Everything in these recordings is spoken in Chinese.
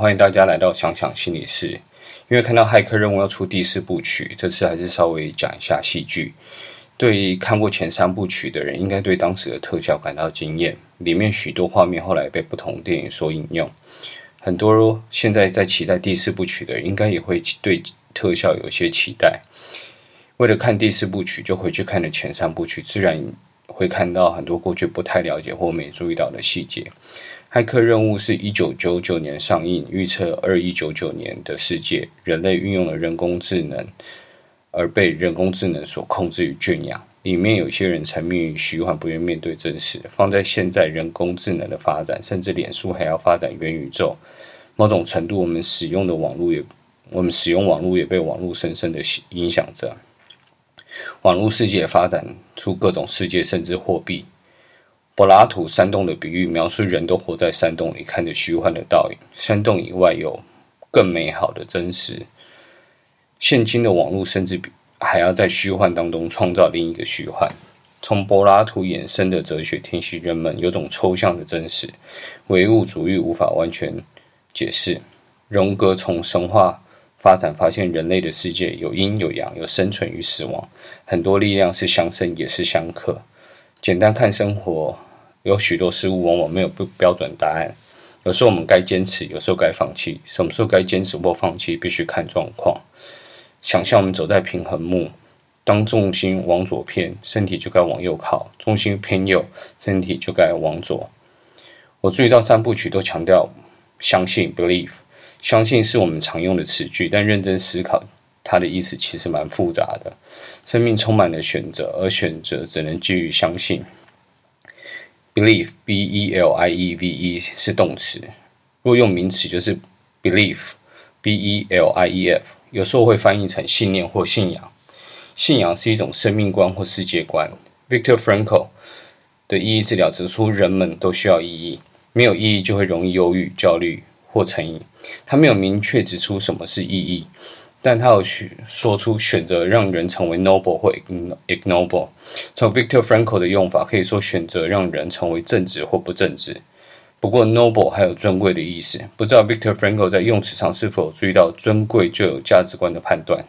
欢迎大家来到想想心理室。因为看到骇客任务要出第四部曲，这次还是稍微讲一下戏剧。对于看过前三部曲的人，应该对当时的特效感到惊艳。里面许多画面后来被不同电影所引用。很多现在在期待第四部曲的人，应该也会对特效有些期待。为了看第四部曲，就回去看了前三部曲，自然会看到很多过去不太了解或没注意到的细节。骇客任务是一九九九年上映，预测二一九九年的世界，人类运用了人工智能，而被人工智能所控制与圈养。里面有些人沉迷于虚幻，不愿面对真实。放在现在人工智能的发展，甚至脸书还要发展元宇宙，某种程度，我们使用的网络也，我们使用网络也被网络深深的影响着。网络世界发展出各种世界，甚至货币。柏拉图山洞的比喻，描述人都活在山洞里，看着虚幻的倒影。山洞以外有更美好的真实。现今的网络甚至比还要在虚幻当中创造另一个虚幻。从柏拉图衍生的哲学，提醒人们有种抽象的真实，唯物主义无法完全解释。荣格从神话发展，发现人类的世界有阴有阳，有生存与死亡，很多力量是相生也是相克。简单看生活，有许多事物往往没有不标准答案。有时候我们该坚持，有时候该放弃。什么时候该坚持或放弃，必须看状况。想象我们走在平衡木，当重心往左偏，身体就该往右靠；重心偏右，身体就该往左。我注意到三部曲都强调相信 （believe）。相信是我们常用的词句，但认真思考，它的意思其实蛮复杂的。生命充满了选择，而选择只能基于相信。Believe，b e l i e v e 是动词，若用名词就是 belief，b e l i e f，有时候会翻译成信念或信仰。信仰是一种生命观或世界观。Viktor Frankl 的意义治疗指出，人们都需要意义，没有意义就会容易忧郁、焦虑或成瘾。他没有明确指出什么是意义。但他有去说出选择让人成为 noble 或 ignoble。从 Victor Frankl 的用法可以说选择让人成为正直或不正直。不过 noble 还有尊贵的意思。不知道 Victor Frankl 在用词上是否注意到尊贵就有价值观的判断？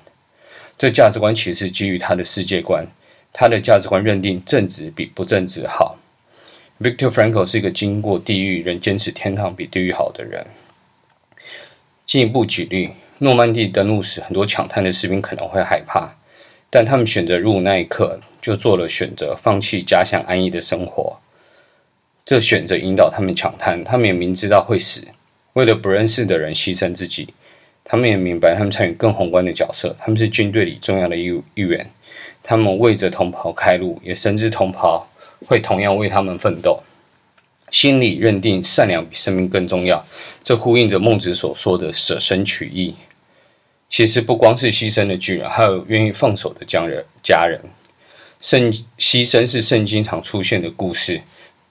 这价值观其实基于他的世界观。他的价值观认定正直比不正直好。Victor Frankl 是一个经过地狱仍坚持天堂比地狱好的人。进一步举例。诺曼底登陆时，很多抢滩的士兵可能会害怕，但他们选择入伍那一刻就做了选择，放弃家乡安逸的生活。这选择引导他们抢滩，他们也明知道会死，为了不认识的人牺牲自己。他们也明白，他们参与更宏观的角色，他们是军队里重要的一一员。他们为着同袍开路，也深知同袍会同样为他们奋斗。心里认定善良比生命更重要，这呼应着孟子所说的舍身取义。其实不光是牺牲的巨人，还有愿意放手的家人。家人，圣牺牲是圣经常出现的故事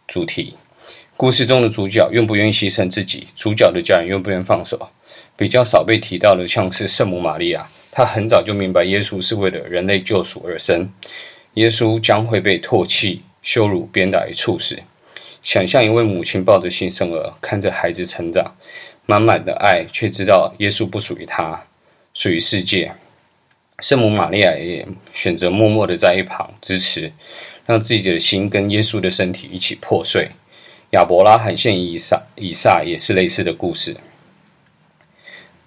主题。故事中的主角愿不愿意牺牲自己？主角的家人愿不愿意放手？比较少被提到的，像是圣母玛利亚，她很早就明白耶稣是为了人类救赎而生，耶稣将会被唾弃、羞辱、鞭打与处死。想象一位母亲抱着新生儿，看着孩子成长，满满的爱，却知道耶稣不属于他。属于世界，圣母玛利亚也选择默默的在一旁支持，让自己的心跟耶稣的身体一起破碎。亚伯拉罕献以撒，以撒也是类似的故事。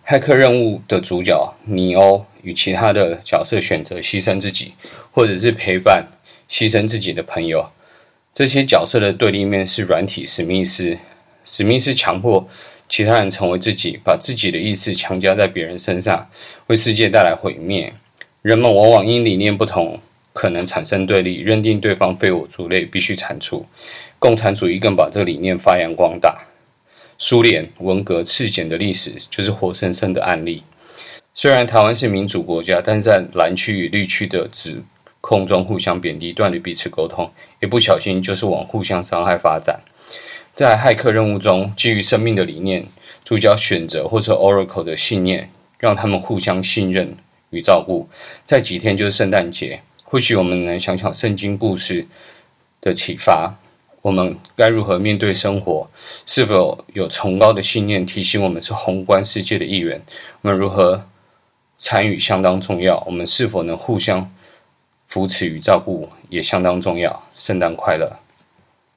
骇客任务的主角尼欧与其他的角色选择牺牲自己，或者是陪伴牺牲自己的朋友。这些角色的对立面是软体史密斯，史密斯强迫。其他人成为自己，把自己的意识强加在别人身上，为世界带来毁灭。人们往往因理念不同，可能产生对立，认定对方非我族类，必须铲除。共产主义更把这个理念发扬光大。苏联、文革、赤柬的历史就是活生生的案例。虽然台湾是民主国家，但在蓝区与绿区的指控中互相贬低，断了彼此沟通，一不小心就是往互相伤害发展。在骇客任务中，基于生命的理念，主角选择或者 Oracle 的信念，让他们互相信任与照顾。在几天就是圣诞节，或许我们能想想圣经故事的启发。我们该如何面对生活？是否有崇高的信念提醒我们是宏观世界的一员？我们如何参与相当重要。我们是否能互相扶持与照顾也相当重要。圣诞快乐！